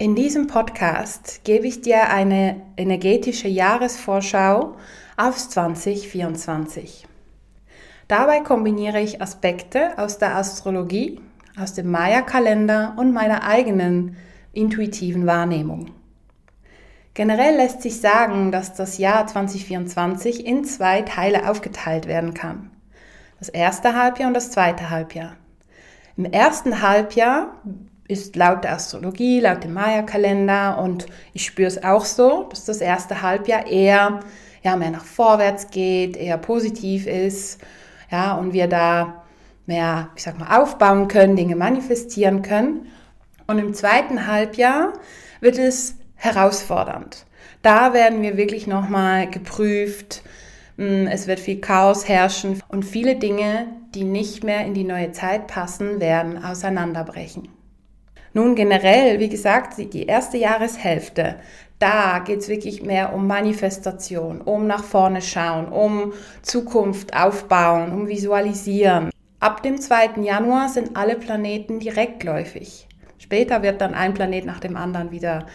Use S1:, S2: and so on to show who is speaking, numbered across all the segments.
S1: In diesem Podcast gebe ich dir eine energetische Jahresvorschau aufs 2024. Dabei kombiniere ich Aspekte aus der Astrologie, aus dem Maya-Kalender und meiner eigenen intuitiven Wahrnehmung. Generell lässt sich sagen, dass das Jahr 2024 in zwei Teile aufgeteilt werden kann. Das erste Halbjahr und das zweite Halbjahr. Im ersten Halbjahr ist laut der Astrologie, laut dem Maya-Kalender und ich spüre es auch so, dass das erste Halbjahr eher ja, mehr nach vorwärts geht, eher positiv ist, ja, und wir da mehr, ich sag mal, aufbauen können, Dinge manifestieren können. Und im zweiten Halbjahr wird es herausfordernd. Da werden wir wirklich nochmal geprüft. Hm, es wird viel Chaos herrschen und viele Dinge, die nicht mehr in die neue Zeit passen, werden auseinanderbrechen. Nun generell, wie gesagt, die erste Jahreshälfte, da geht es wirklich mehr um Manifestation, um nach vorne schauen, um Zukunft aufbauen, um visualisieren. Ab dem 2. Januar sind alle Planeten direktläufig. Später wird dann ein Planet nach dem anderen wieder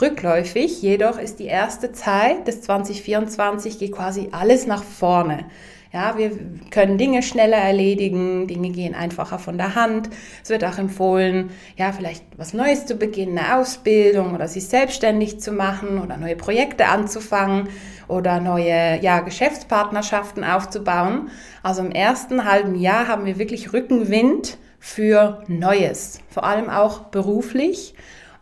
S1: rückläufig. Jedoch ist die erste Zeit des 2024 geht quasi alles nach vorne. Ja, wir können Dinge schneller erledigen, Dinge gehen einfacher von der Hand. Es wird auch empfohlen, ja, vielleicht was Neues zu beginnen, eine Ausbildung oder sich selbstständig zu machen oder neue Projekte anzufangen oder neue, ja, Geschäftspartnerschaften aufzubauen. Also im ersten halben Jahr haben wir wirklich Rückenwind für Neues, vor allem auch beruflich.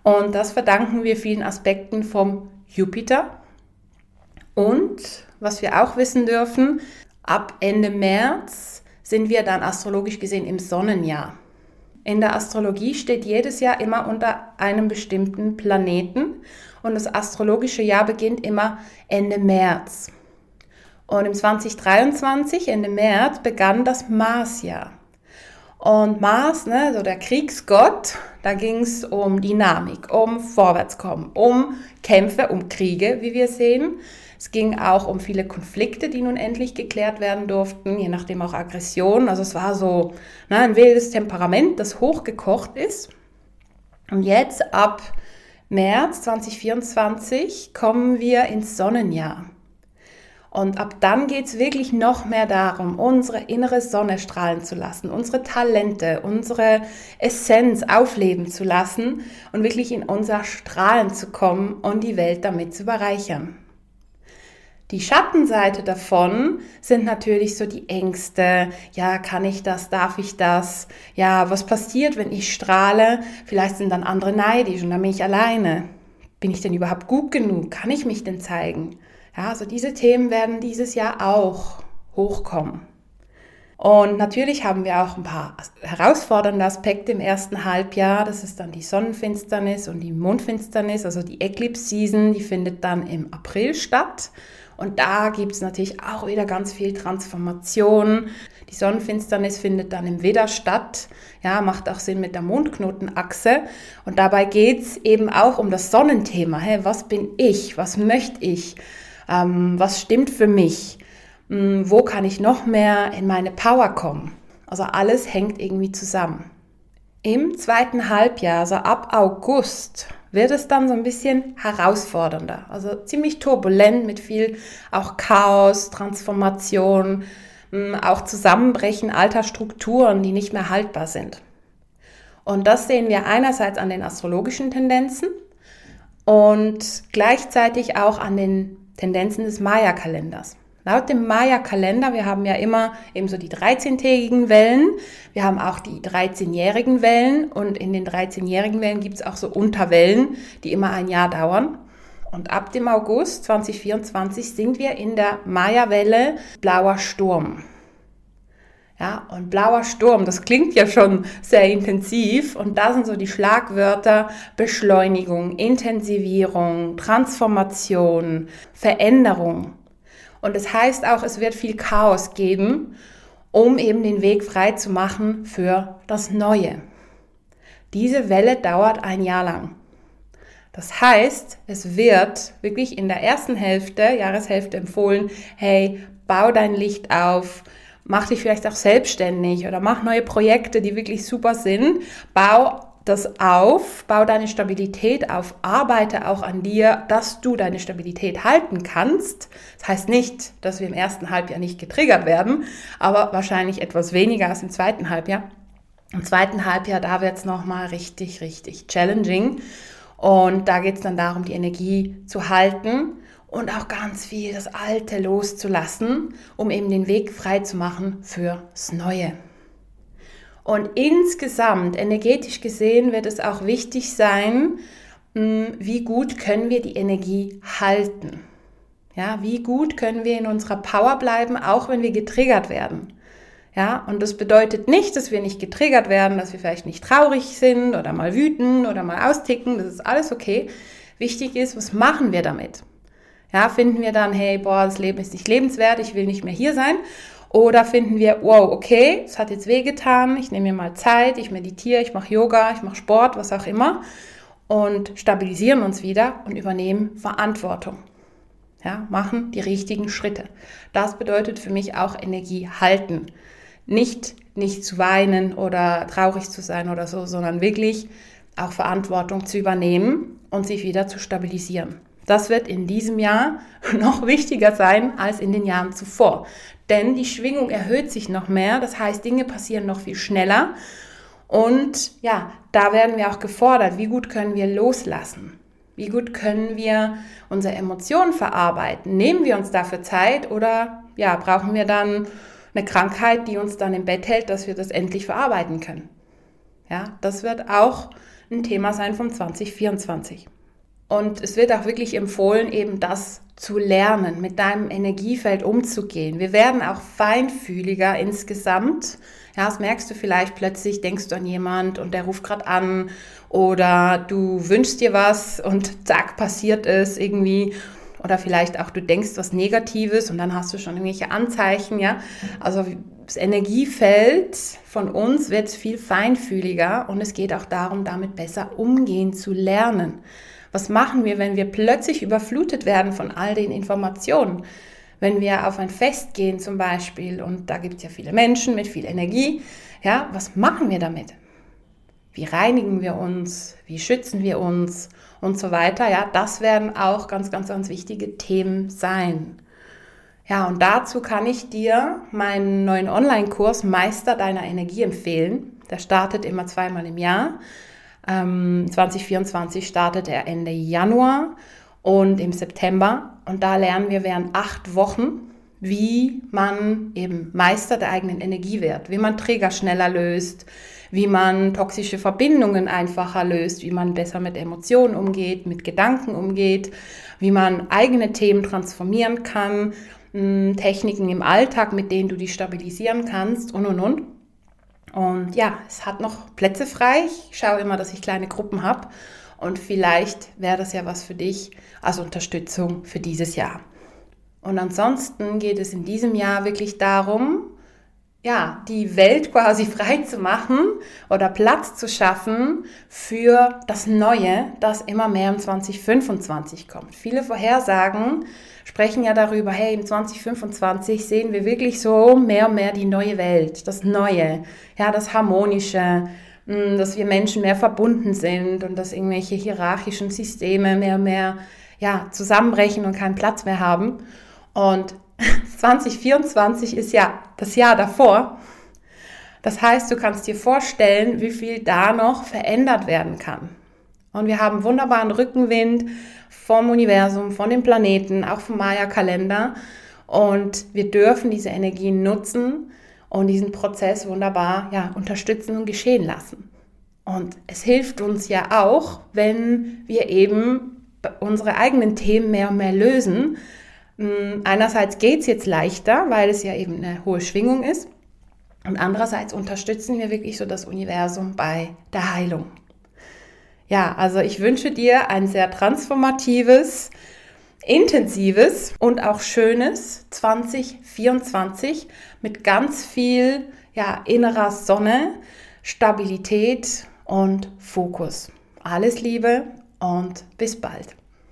S1: Und das verdanken wir vielen Aspekten vom Jupiter. Und was wir auch wissen dürfen, Ab Ende März sind wir dann astrologisch gesehen im Sonnenjahr. In der Astrologie steht jedes Jahr immer unter einem bestimmten Planeten und das astrologische Jahr beginnt immer Ende März. Und im 2023, Ende März, begann das Marsjahr. Und Mars, ne, so der Kriegsgott, da ging es um Dynamik, um Vorwärtskommen, um Kämpfe, um Kriege, wie wir sehen. Es ging auch um viele Konflikte, die nun endlich geklärt werden durften, je nachdem auch Aggression. Also es war so ne, ein wildes Temperament, das hochgekocht ist. Und jetzt ab März 2024 kommen wir ins Sonnenjahr. Und ab dann geht es wirklich noch mehr darum, unsere innere Sonne strahlen zu lassen, unsere Talente, unsere Essenz aufleben zu lassen und wirklich in unser Strahlen zu kommen und die Welt damit zu bereichern. Die Schattenseite davon sind natürlich so die Ängste. Ja, kann ich das? Darf ich das? Ja, was passiert, wenn ich strahle? Vielleicht sind dann andere neidisch und dann bin ich alleine. Bin ich denn überhaupt gut genug? Kann ich mich denn zeigen? Ja, also diese Themen werden dieses Jahr auch hochkommen. Und natürlich haben wir auch ein paar herausfordernde Aspekte im ersten Halbjahr. Das ist dann die Sonnenfinsternis und die Mondfinsternis, also die Eclipse Season, die findet dann im April statt. Und da gibt es natürlich auch wieder ganz viel Transformation. Die Sonnenfinsternis findet dann im Widder statt. Ja, macht auch Sinn mit der Mondknotenachse. Und dabei geht es eben auch um das Sonnenthema. Hey, was bin ich? Was möchte ich? Ähm, was stimmt für mich? Ähm, wo kann ich noch mehr in meine Power kommen? Also alles hängt irgendwie zusammen. Im zweiten Halbjahr, also ab August, wird es dann so ein bisschen herausfordernder. Also ziemlich turbulent mit viel auch Chaos, Transformation, hm, auch Zusammenbrechen alter Strukturen, die nicht mehr haltbar sind. Und das sehen wir einerseits an den astrologischen Tendenzen und gleichzeitig auch an den Tendenzen des Maya-Kalenders. Laut dem Maya-Kalender, wir haben ja immer eben so die 13-tägigen Wellen, wir haben auch die 13-jährigen Wellen und in den 13-jährigen Wellen gibt es auch so Unterwellen, die immer ein Jahr dauern. Und ab dem August 2024 sind wir in der Maya-Welle Blauer Sturm. Ja, und blauer Sturm, das klingt ja schon sehr intensiv. Und da sind so die Schlagwörter Beschleunigung, Intensivierung, Transformation, Veränderung. Und das heißt auch, es wird viel Chaos geben, um eben den Weg frei zu machen für das Neue. Diese Welle dauert ein Jahr lang. Das heißt, es wird wirklich in der ersten Hälfte, Jahreshälfte empfohlen, hey, bau dein Licht auf, mach dich vielleicht auch selbstständig oder mach neue Projekte, die wirklich super sind. Bau das auf, bau deine Stabilität auf, arbeite auch an dir, dass du deine Stabilität halten kannst. Das heißt nicht, dass wir im ersten Halbjahr nicht getriggert werden, aber wahrscheinlich etwas weniger als im zweiten Halbjahr. Im zweiten Halbjahr, da wird es nochmal richtig, richtig challenging. Und da geht es dann darum, die Energie zu halten und auch ganz viel das Alte loszulassen, um eben den Weg frei zu machen fürs Neue. Und insgesamt, energetisch gesehen, wird es auch wichtig sein, hm, wie gut können wir die Energie halten. Ja, wie gut können wir in unserer Power bleiben, auch wenn wir getriggert werden. Ja, und das bedeutet nicht, dass wir nicht getriggert werden, dass wir vielleicht nicht traurig sind oder mal wüten oder mal austicken. Das ist alles okay. Wichtig ist, was machen wir damit? Ja, finden wir dann, hey, boah, das Leben ist nicht lebenswert, ich will nicht mehr hier sein? Oder finden wir, wow, okay, es hat jetzt wehgetan, ich nehme mir mal Zeit, ich meditiere, ich mache Yoga, ich mache Sport, was auch immer und stabilisieren uns wieder und übernehmen Verantwortung. Ja, machen die richtigen Schritte. Das bedeutet für mich auch Energie halten. Nicht, nicht zu weinen oder traurig zu sein oder so, sondern wirklich auch Verantwortung zu übernehmen und sich wieder zu stabilisieren. Das wird in diesem Jahr noch wichtiger sein als in den Jahren zuvor. Denn die Schwingung erhöht sich noch mehr. Das heißt, Dinge passieren noch viel schneller. Und ja, da werden wir auch gefordert, wie gut können wir loslassen? Wie gut können wir unsere Emotionen verarbeiten? Nehmen wir uns dafür Zeit oder ja, brauchen wir dann eine Krankheit, die uns dann im Bett hält, dass wir das endlich verarbeiten können? Ja, das wird auch ein Thema sein von 2024. Und es wird auch wirklich empfohlen, eben das zu lernen, mit deinem Energiefeld umzugehen. Wir werden auch feinfühliger insgesamt. Ja, das merkst du vielleicht plötzlich, denkst du an jemand und der ruft gerade an oder du wünschst dir was und zack, passiert es irgendwie. Oder vielleicht auch du denkst was Negatives und dann hast du schon irgendwelche Anzeichen, ja. Also das Energiefeld von uns wird viel feinfühliger und es geht auch darum, damit besser umgehen zu lernen. Was machen wir, wenn wir plötzlich überflutet werden von all den Informationen? Wenn wir auf ein Fest gehen zum Beispiel und da gibt es ja viele Menschen mit viel Energie, ja, was machen wir damit? Wie reinigen wir uns? Wie schützen wir uns? Und so weiter. Ja, das werden auch ganz, ganz, ganz wichtige Themen sein. Ja, und dazu kann ich dir meinen neuen Online-Kurs Meister deiner Energie empfehlen. Der startet immer zweimal im Jahr. 2024 ähm, startet er Ende Januar und im September. Und da lernen wir während acht Wochen, wie man eben Meister der eigenen Energie wird, wie man Träger schneller löst, wie man toxische Verbindungen einfacher löst, wie man besser mit Emotionen umgeht, mit Gedanken umgeht, wie man eigene Themen transformieren kann, Techniken im Alltag, mit denen du die stabilisieren kannst und und und. Und ja, es hat noch Plätze frei. Ich schaue immer, dass ich kleine Gruppen habe. Und vielleicht wäre das ja was für dich als Unterstützung für dieses Jahr. Und ansonsten geht es in diesem Jahr wirklich darum, ja, die Welt quasi frei zu machen oder Platz zu schaffen für das Neue, das immer mehr im 2025 kommt. Viele Vorhersagen sprechen ja darüber, hey, im 2025 sehen wir wirklich so mehr und mehr die neue Welt, das Neue, ja, das Harmonische, hm, dass wir Menschen mehr verbunden sind und dass irgendwelche hierarchischen Systeme mehr und mehr ja, zusammenbrechen und keinen Platz mehr haben. Und 2024 ist ja das Jahr davor. Das heißt, du kannst dir vorstellen, wie viel da noch verändert werden kann. Und wir haben wunderbaren Rückenwind vom Universum, von den Planeten, auch vom Maya-Kalender. Und wir dürfen diese Energien nutzen und diesen Prozess wunderbar ja, unterstützen und geschehen lassen. Und es hilft uns ja auch, wenn wir eben unsere eigenen Themen mehr und mehr lösen. Hm, einerseits geht es jetzt leichter, weil es ja eben eine hohe Schwingung ist. Und andererseits unterstützen wir wirklich so das Universum bei der Heilung. Ja, also ich wünsche dir ein sehr transformatives, intensives und auch schönes 2024 mit ganz viel ja, innerer Sonne, Stabilität und Fokus. Alles Liebe und bis bald.